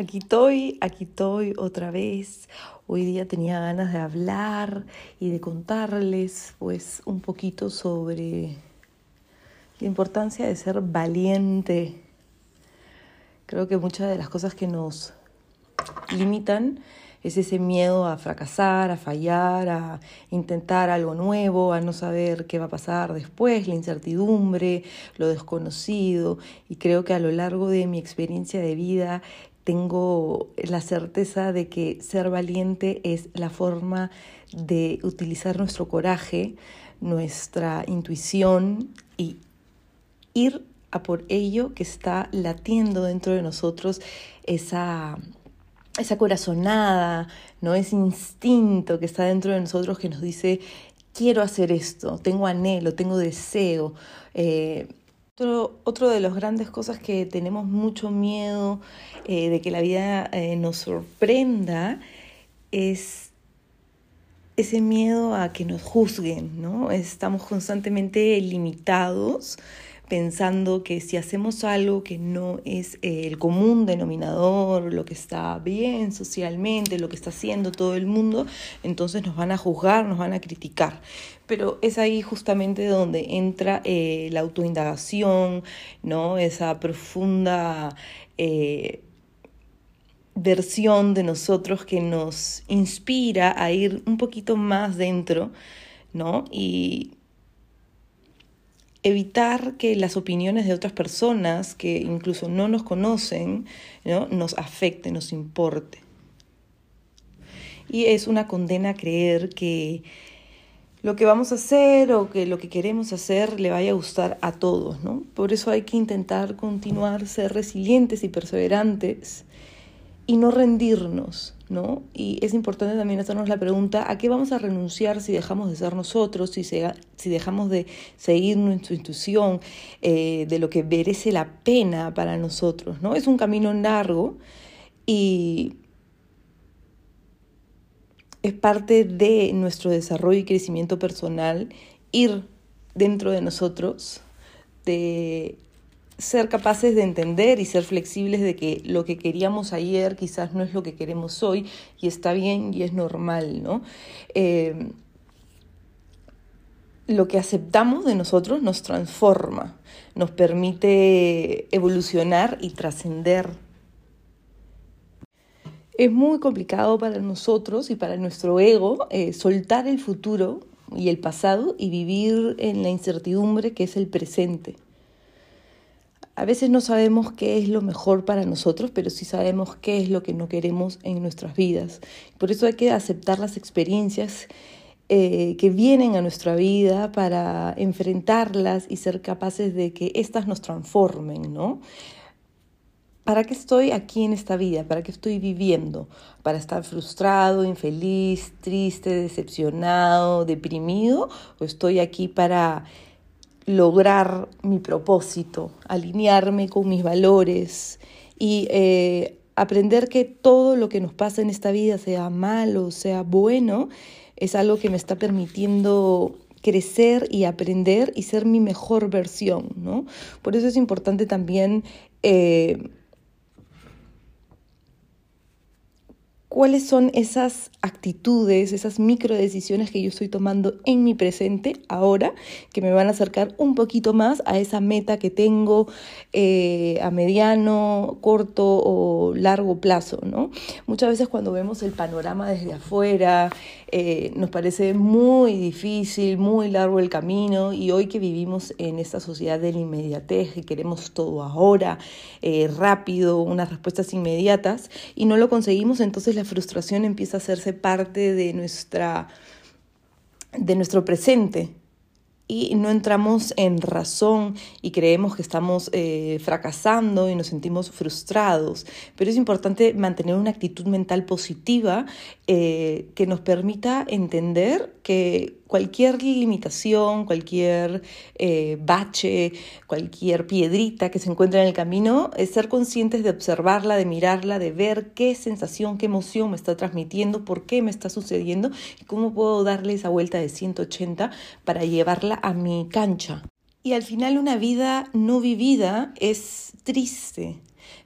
Aquí estoy, aquí estoy otra vez. Hoy día tenía ganas de hablar y de contarles pues un poquito sobre la importancia de ser valiente. Creo que muchas de las cosas que nos limitan es ese miedo a fracasar, a fallar, a intentar algo nuevo, a no saber qué va a pasar después, la incertidumbre, lo desconocido. Y creo que a lo largo de mi experiencia de vida tengo la certeza de que ser valiente es la forma de utilizar nuestro coraje, nuestra intuición y ir a por ello que está latiendo dentro de nosotros esa, esa corazonada, ¿no? ese instinto que está dentro de nosotros que nos dice quiero hacer esto, tengo anhelo, tengo deseo. Eh, otro, de las grandes cosas que tenemos mucho miedo eh, de que la vida eh, nos sorprenda es ese miedo a que nos juzguen, ¿no? Estamos constantemente limitados pensando que si hacemos algo que no es eh, el común denominador, lo que está bien socialmente, lo que está haciendo todo el mundo, entonces nos van a juzgar, nos van a criticar. Pero es ahí justamente donde entra eh, la autoindagación, ¿no? esa profunda eh, versión de nosotros que nos inspira a ir un poquito más dentro, ¿no? Y evitar que las opiniones de otras personas que incluso no nos conocen ¿no? nos afecten, nos importe. Y es una condena creer que lo que vamos a hacer o que lo que queremos hacer le vaya a gustar a todos, ¿no? Por eso hay que intentar continuar, ser resilientes y perseverantes y no rendirnos, ¿no? Y es importante también hacernos la pregunta, ¿a qué vamos a renunciar si dejamos de ser nosotros, si, si dejamos de seguir nuestra intuición, eh, de lo que merece la pena para nosotros, ¿no? Es un camino largo y es parte de nuestro desarrollo y crecimiento personal ir dentro de nosotros, de ser capaces de entender y ser flexibles de que lo que queríamos ayer quizás no es lo que queremos hoy y está bien y es normal, ¿no? Eh, lo que aceptamos de nosotros nos transforma, nos permite evolucionar y trascender. Es muy complicado para nosotros y para nuestro ego eh, soltar el futuro y el pasado y vivir en la incertidumbre que es el presente. A veces no sabemos qué es lo mejor para nosotros, pero sí sabemos qué es lo que no queremos en nuestras vidas. Por eso hay que aceptar las experiencias eh, que vienen a nuestra vida para enfrentarlas y ser capaces de que éstas nos transformen, ¿no? ¿Para qué estoy aquí en esta vida? ¿Para qué estoy viviendo? ¿Para estar frustrado, infeliz, triste, decepcionado, deprimido? ¿O estoy aquí para lograr mi propósito, alinearme con mis valores y eh, aprender que todo lo que nos pasa en esta vida, sea malo, sea bueno, es algo que me está permitiendo crecer y aprender y ser mi mejor versión, ¿no? Por eso es importante también eh, cuáles son esas actitudes, esas micro decisiones que yo estoy tomando en mi presente ahora, que me van a acercar un poquito más a esa meta que tengo eh, a mediano, corto o largo plazo, ¿no? Muchas veces cuando vemos el panorama desde afuera, eh, nos parece muy difícil, muy largo el camino y hoy que vivimos en esta sociedad de la inmediatez y queremos todo ahora, eh, rápido, unas respuestas inmediatas y no lo conseguimos, entonces la frustración empieza a hacerse parte de, nuestra, de nuestro presente y no entramos en razón y creemos que estamos eh, fracasando y nos sentimos frustrados. Pero es importante mantener una actitud mental positiva eh, que nos permita entender que cualquier limitación, cualquier eh, bache, cualquier piedrita que se encuentre en el camino, es ser conscientes de observarla, de mirarla, de ver qué sensación, qué emoción me está transmitiendo, por qué me está sucediendo y cómo puedo darle esa vuelta de 180 para llevarla a mi cancha. Y al final una vida no vivida es triste.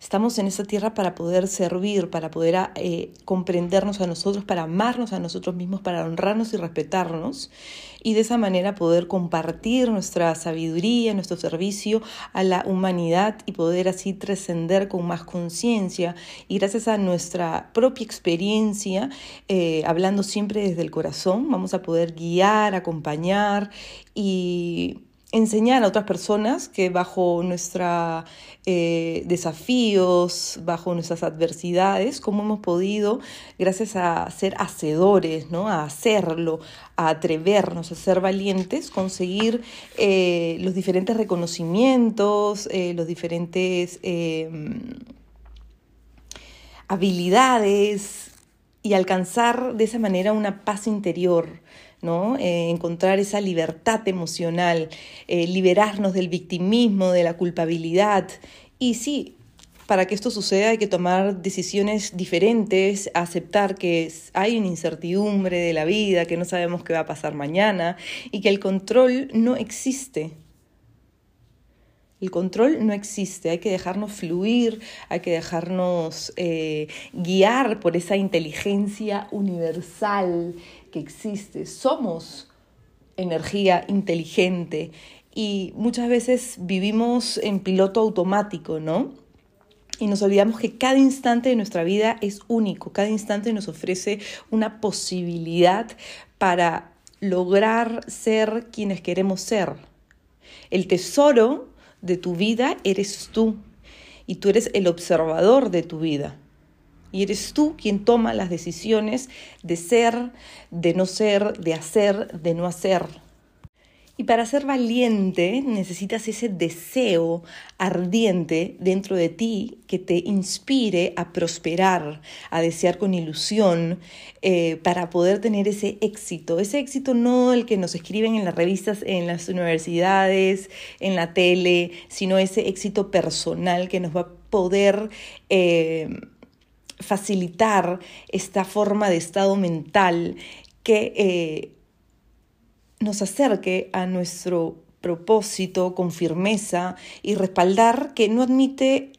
Estamos en esta tierra para poder servir, para poder eh, comprendernos a nosotros, para amarnos a nosotros mismos, para honrarnos y respetarnos y de esa manera poder compartir nuestra sabiduría, nuestro servicio a la humanidad y poder así trascender con más conciencia y gracias a nuestra propia experiencia, eh, hablando siempre desde el corazón, vamos a poder guiar, acompañar y enseñar a otras personas que bajo nuestros eh, desafíos, bajo nuestras adversidades, cómo hemos podido, gracias a ser hacedores, ¿no? a hacerlo, a atrevernos, a ser valientes, conseguir eh, los diferentes reconocimientos, eh, los diferentes habilidades y alcanzar de esa manera una paz interior ¿no? Eh, encontrar esa libertad emocional, eh, liberarnos del victimismo, de la culpabilidad. Y sí, para que esto suceda hay que tomar decisiones diferentes, aceptar que hay una incertidumbre de la vida, que no sabemos qué va a pasar mañana y que el control no existe. El control no existe, hay que dejarnos fluir, hay que dejarnos eh, guiar por esa inteligencia universal que existe. Somos energía inteligente y muchas veces vivimos en piloto automático, ¿no? Y nos olvidamos que cada instante de nuestra vida es único, cada instante nos ofrece una posibilidad para lograr ser quienes queremos ser. El tesoro de tu vida eres tú y tú eres el observador de tu vida. Y eres tú quien toma las decisiones de ser, de no ser, de hacer, de no hacer. Y para ser valiente necesitas ese deseo ardiente dentro de ti que te inspire a prosperar, a desear con ilusión, eh, para poder tener ese éxito. Ese éxito no el que nos escriben en las revistas, en las universidades, en la tele, sino ese éxito personal que nos va a poder... Eh, facilitar esta forma de estado mental que eh, nos acerque a nuestro propósito con firmeza y respaldar que no admite,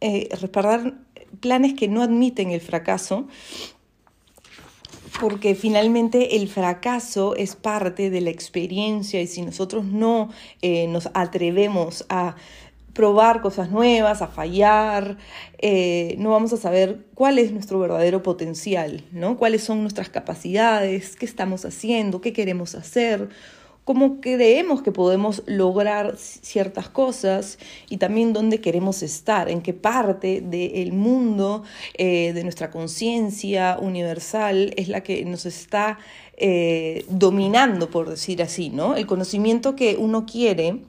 eh, respaldar planes que no admiten el fracaso, porque finalmente el fracaso es parte de la experiencia y si nosotros no eh, nos atrevemos a probar cosas nuevas, a fallar, eh, no vamos a saber cuál es nuestro verdadero potencial, ¿no? cuáles son nuestras capacidades, qué estamos haciendo, qué queremos hacer, cómo creemos que podemos lograr ciertas cosas y también dónde queremos estar, en qué parte del mundo, eh, de nuestra conciencia universal es la que nos está eh, dominando, por decir así, ¿no? El conocimiento que uno quiere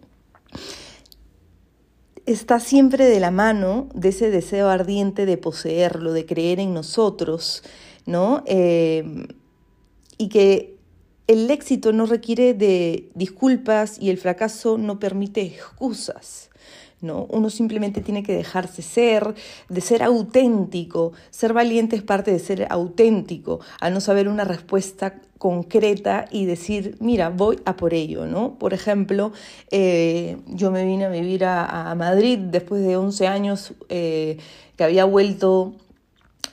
está siempre de la mano de ese deseo ardiente de poseerlo, de creer en nosotros, ¿no? Eh, y que el éxito no requiere de disculpas y el fracaso no permite excusas. ¿No? Uno simplemente tiene que dejarse ser, de ser auténtico. Ser valiente es parte de ser auténtico, a no saber una respuesta concreta y decir, mira, voy a por ello, ¿no? Por ejemplo, eh, yo me vine a vivir a, Madrid después de 11 años eh, que había vuelto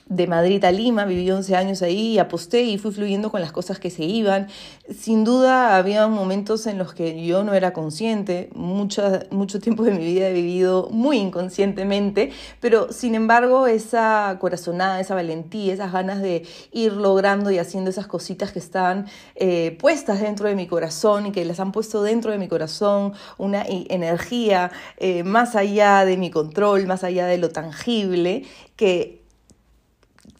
de Madrid a Lima, viví 11 años ahí, aposté y fui fluyendo con las cosas que se iban. Sin duda había momentos en los que yo no era consciente, mucho, mucho tiempo de mi vida he vivido muy inconscientemente, pero sin embargo esa corazonada, esa valentía, esas ganas de ir logrando y haciendo esas cositas que están eh, puestas dentro de mi corazón y que las han puesto dentro de mi corazón, una energía eh, más allá de mi control, más allá de lo tangible, que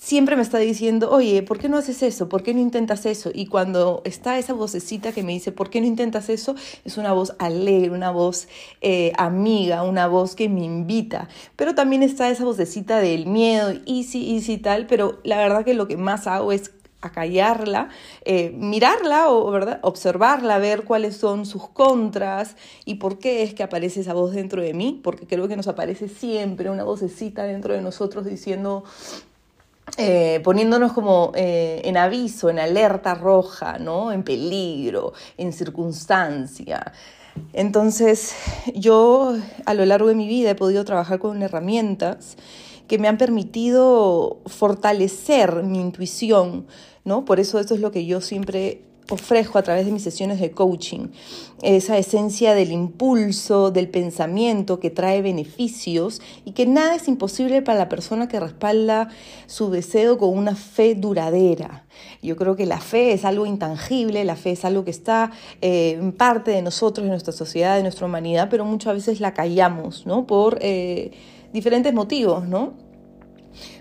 siempre me está diciendo, oye, ¿por qué no haces eso? ¿Por qué no intentas eso? Y cuando está esa vocecita que me dice, ¿por qué no intentas eso? Es una voz alegre, una voz eh, amiga, una voz que me invita. Pero también está esa vocecita del miedo, y sí, y sí, tal, pero la verdad que lo que más hago es acallarla, eh, mirarla o ¿verdad? observarla, ver cuáles son sus contras y por qué es que aparece esa voz dentro de mí, porque creo que nos aparece siempre una vocecita dentro de nosotros diciendo, eh, poniéndonos como eh, en aviso, en alerta roja, ¿no? En peligro, en circunstancia. Entonces, yo a lo largo de mi vida he podido trabajar con herramientas que me han permitido fortalecer mi intuición, ¿no? Por eso eso es lo que yo siempre ofrezco a través de mis sesiones de coaching, esa esencia del impulso, del pensamiento que trae beneficios y que nada es imposible para la persona que respalda su deseo con una fe duradera. Yo creo que la fe es algo intangible, la fe es algo que está eh, en parte de nosotros, de nuestra sociedad, de nuestra humanidad, pero muchas veces la callamos, ¿no? Por eh, diferentes motivos, ¿no?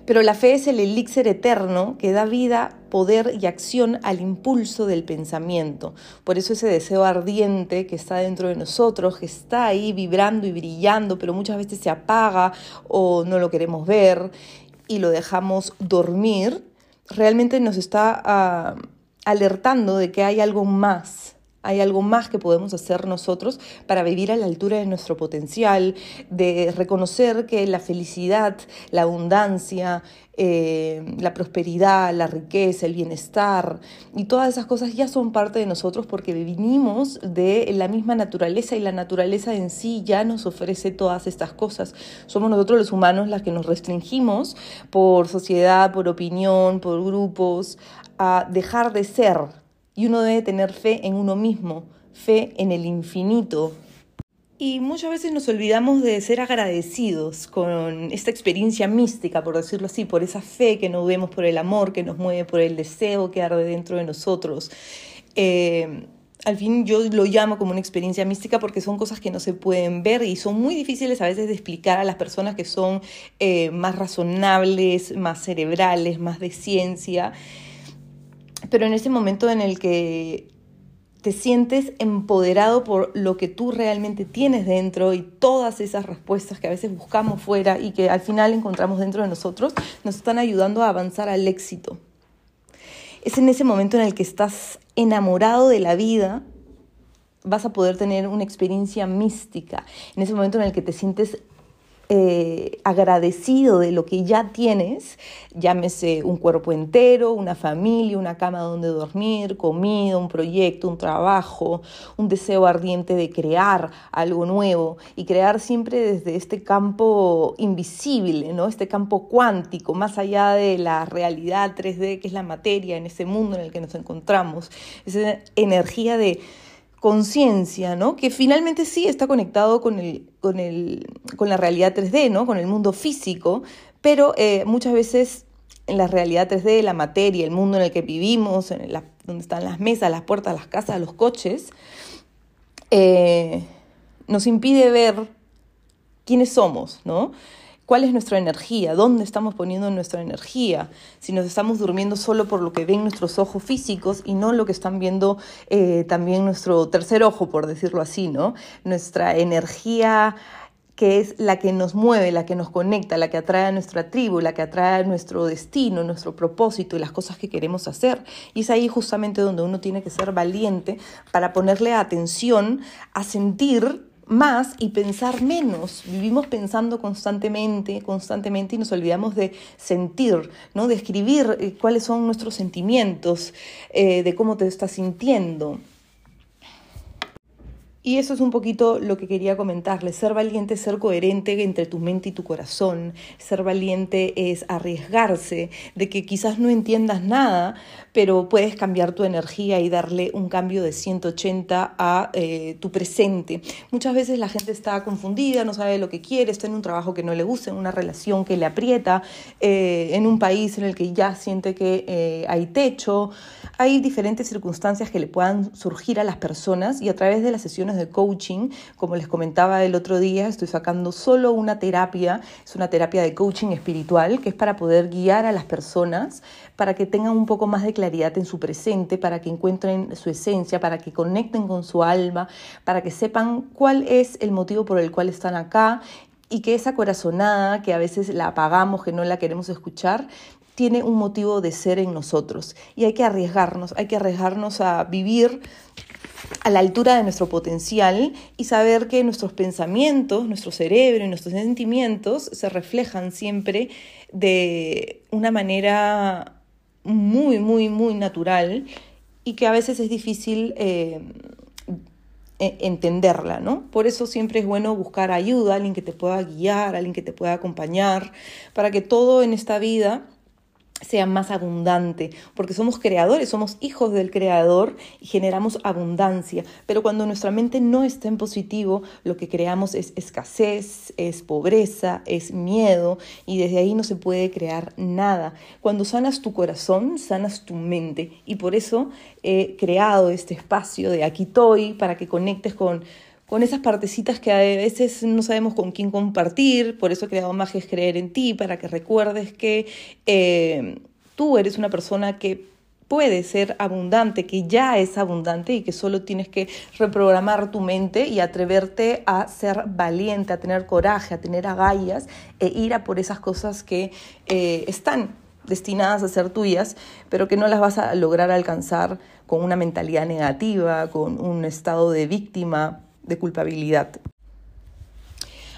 Pero la fe es el elixir eterno que da vida, poder y acción al impulso del pensamiento. Por eso ese deseo ardiente que está dentro de nosotros, que está ahí vibrando y brillando, pero muchas veces se apaga o no lo queremos ver y lo dejamos dormir, realmente nos está ah, alertando de que hay algo más hay algo más que podemos hacer nosotros para vivir a la altura de nuestro potencial, de reconocer que la felicidad, la abundancia, eh, la prosperidad, la riqueza, el bienestar y todas esas cosas ya son parte de nosotros porque venimos de la misma naturaleza y la naturaleza en sí ya nos ofrece todas estas cosas. Somos nosotros los humanos las que nos restringimos por sociedad, por opinión, por grupos, a dejar de ser y uno debe tener fe en uno mismo, fe en el infinito. Y muchas veces nos olvidamos de ser agradecidos con esta experiencia mística, por decirlo así, por esa fe que nos vemos, por el amor que nos mueve, por el deseo que arde dentro de nosotros. Eh, al fin yo lo llamo como una experiencia mística porque son cosas que no se pueden ver y son muy difíciles a veces de explicar a las personas que son eh, más razonables, más cerebrales, más de ciencia pero en ese momento en el que te sientes empoderado por lo que tú realmente tienes dentro y todas esas respuestas que a veces buscamos fuera y que al final encontramos dentro de nosotros, nos están ayudando a avanzar al éxito. Es en ese momento en el que estás enamorado de la vida, vas a poder tener una experiencia mística. En ese momento en el que te sientes eh, agradecido de lo que ya tienes, llámese un cuerpo entero, una familia, una cama donde dormir, comida, un proyecto, un trabajo, un deseo ardiente de crear algo nuevo y crear siempre desde este campo invisible, ¿no? este campo cuántico, más allá de la realidad 3D que es la materia en ese mundo en el que nos encontramos, esa energía de conciencia, ¿no? Que finalmente sí está conectado con, el, con, el, con la realidad 3D, ¿no? Con el mundo físico, pero eh, muchas veces en la realidad 3D, la materia, el mundo en el que vivimos, en donde están las mesas, las puertas, las casas, los coches, eh, nos impide ver quiénes somos, ¿no? Cuál es nuestra energía, dónde estamos poniendo nuestra energía, si nos estamos durmiendo solo por lo que ven nuestros ojos físicos y no lo que están viendo eh, también nuestro tercer ojo, por decirlo así, ¿no? Nuestra energía que es la que nos mueve, la que nos conecta, la que atrae a nuestra tribu, la que atrae a nuestro destino, nuestro propósito y las cosas que queremos hacer. Y es ahí justamente donde uno tiene que ser valiente para ponerle atención a sentir más y pensar menos. Vivimos pensando constantemente, constantemente y nos olvidamos de sentir, ¿no? de escribir eh, cuáles son nuestros sentimientos, eh, de cómo te estás sintiendo. Y eso es un poquito lo que quería comentarles. Ser valiente es ser coherente entre tu mente y tu corazón. Ser valiente es arriesgarse de que quizás no entiendas nada, pero puedes cambiar tu energía y darle un cambio de 180 a eh, tu presente. Muchas veces la gente está confundida, no sabe lo que quiere, está en un trabajo que no le gusta, en una relación que le aprieta, eh, en un país en el que ya siente que eh, hay techo. Hay diferentes circunstancias que le puedan surgir a las personas y a través de las sesiones de coaching. Como les comentaba el otro día, estoy sacando solo una terapia, es una terapia de coaching espiritual, que es para poder guiar a las personas, para que tengan un poco más de claridad en su presente, para que encuentren su esencia, para que conecten con su alma, para que sepan cuál es el motivo por el cual están acá y que esa corazonada que a veces la apagamos, que no la queremos escuchar, tiene un motivo de ser en nosotros. Y hay que arriesgarnos, hay que arriesgarnos a vivir a la altura de nuestro potencial y saber que nuestros pensamientos, nuestro cerebro y nuestros sentimientos se reflejan siempre de una manera muy, muy, muy natural y que a veces es difícil eh, eh, entenderla, ¿no? Por eso siempre es bueno buscar ayuda, alguien que te pueda guiar, alguien que te pueda acompañar, para que todo en esta vida sea más abundante, porque somos creadores, somos hijos del creador y generamos abundancia. Pero cuando nuestra mente no está en positivo, lo que creamos es escasez, es pobreza, es miedo y desde ahí no se puede crear nada. Cuando sanas tu corazón, sanas tu mente y por eso he creado este espacio de aquí estoy para que conectes con con esas partecitas que a veces no sabemos con quién compartir, por eso he creado Magia es Creer en Ti, para que recuerdes que eh, tú eres una persona que puede ser abundante, que ya es abundante y que solo tienes que reprogramar tu mente y atreverte a ser valiente, a tener coraje, a tener agallas e ir a por esas cosas que eh, están destinadas a ser tuyas, pero que no las vas a lograr alcanzar con una mentalidad negativa, con un estado de víctima, de culpabilidad.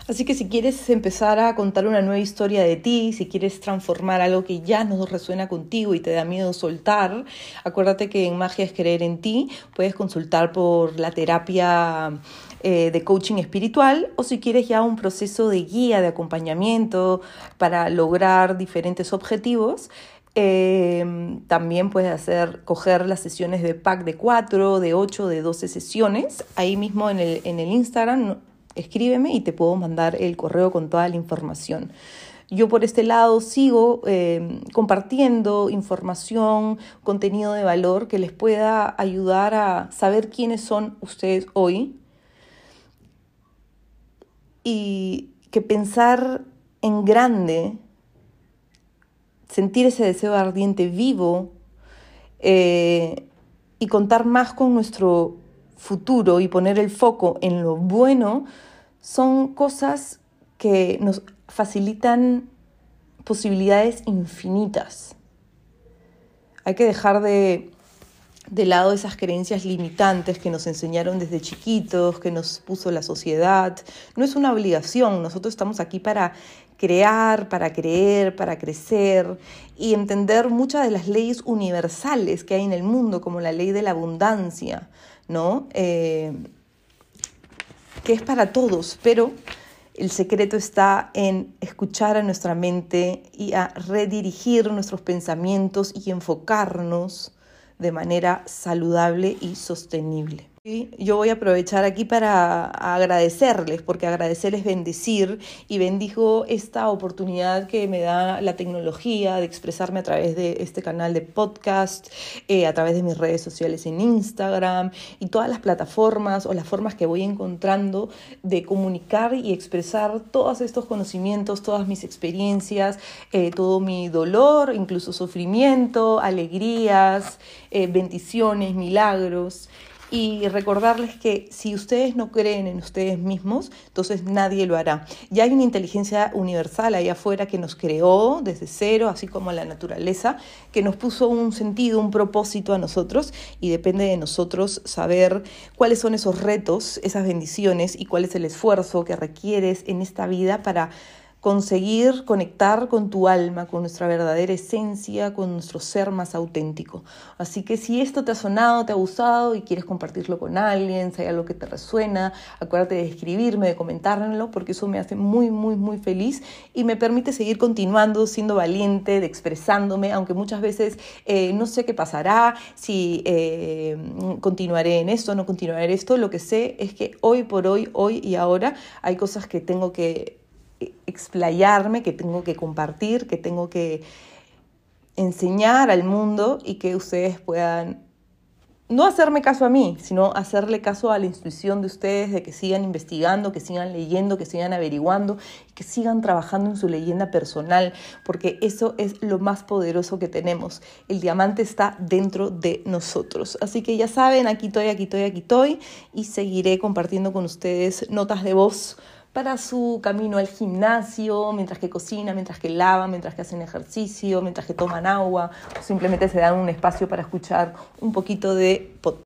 Así que si quieres empezar a contar una nueva historia de ti, si quieres transformar algo que ya no resuena contigo y te da miedo soltar, acuérdate que en Magia es creer en ti, puedes consultar por la terapia eh, de coaching espiritual o si quieres ya un proceso de guía, de acompañamiento para lograr diferentes objetivos, eh, también puedes hacer, coger las sesiones de pack de 4, de 8, de 12 sesiones. Ahí mismo en el, en el Instagram escríbeme y te puedo mandar el correo con toda la información. Yo por este lado sigo eh, compartiendo información, contenido de valor que les pueda ayudar a saber quiénes son ustedes hoy y que pensar en grande sentir ese deseo ardiente vivo eh, y contar más con nuestro futuro y poner el foco en lo bueno son cosas que nos facilitan posibilidades infinitas. Hay que dejar de, de lado esas creencias limitantes que nos enseñaron desde chiquitos, que nos puso la sociedad. No es una obligación, nosotros estamos aquí para crear, para creer, para crecer y entender muchas de las leyes universales que hay en el mundo, como la ley de la abundancia, ¿no? Eh, que es para todos, pero el secreto está en escuchar a nuestra mente y a redirigir nuestros pensamientos y enfocarnos de manera saludable y sostenible. Yo voy a aprovechar aquí para agradecerles, porque agradecerles es bendecir y bendijo esta oportunidad que me da la tecnología de expresarme a través de este canal de podcast, eh, a través de mis redes sociales en Instagram y todas las plataformas o las formas que voy encontrando de comunicar y expresar todos estos conocimientos, todas mis experiencias, eh, todo mi dolor, incluso sufrimiento, alegrías, eh, bendiciones, milagros y recordarles que si ustedes no creen en ustedes mismos, entonces nadie lo hará. Ya hay una inteligencia universal ahí afuera que nos creó desde cero, así como la naturaleza, que nos puso un sentido, un propósito a nosotros y depende de nosotros saber cuáles son esos retos, esas bendiciones y cuál es el esfuerzo que requieres en esta vida para conseguir conectar con tu alma, con nuestra verdadera esencia, con nuestro ser más auténtico. Así que si esto te ha sonado, te ha gustado y quieres compartirlo con alguien, si hay algo que te resuena, acuérdate de escribirme, de comentármelo, porque eso me hace muy, muy, muy feliz y me permite seguir continuando, siendo valiente, de expresándome, aunque muchas veces eh, no sé qué pasará, si eh, continuaré en esto, no continuaré en esto, lo que sé es que hoy por hoy, hoy y ahora hay cosas que tengo que explayarme, que tengo que compartir, que tengo que enseñar al mundo y que ustedes puedan no hacerme caso a mí, sino hacerle caso a la intuición de ustedes, de que sigan investigando, que sigan leyendo, que sigan averiguando, que sigan trabajando en su leyenda personal, porque eso es lo más poderoso que tenemos. El diamante está dentro de nosotros. Así que ya saben, aquí estoy, aquí estoy, aquí estoy, y seguiré compartiendo con ustedes notas de voz para su camino al gimnasio, mientras que cocina, mientras que lava, mientras que hacen ejercicio, mientras que toman agua, o simplemente se dan un espacio para escuchar un poquito de podcast.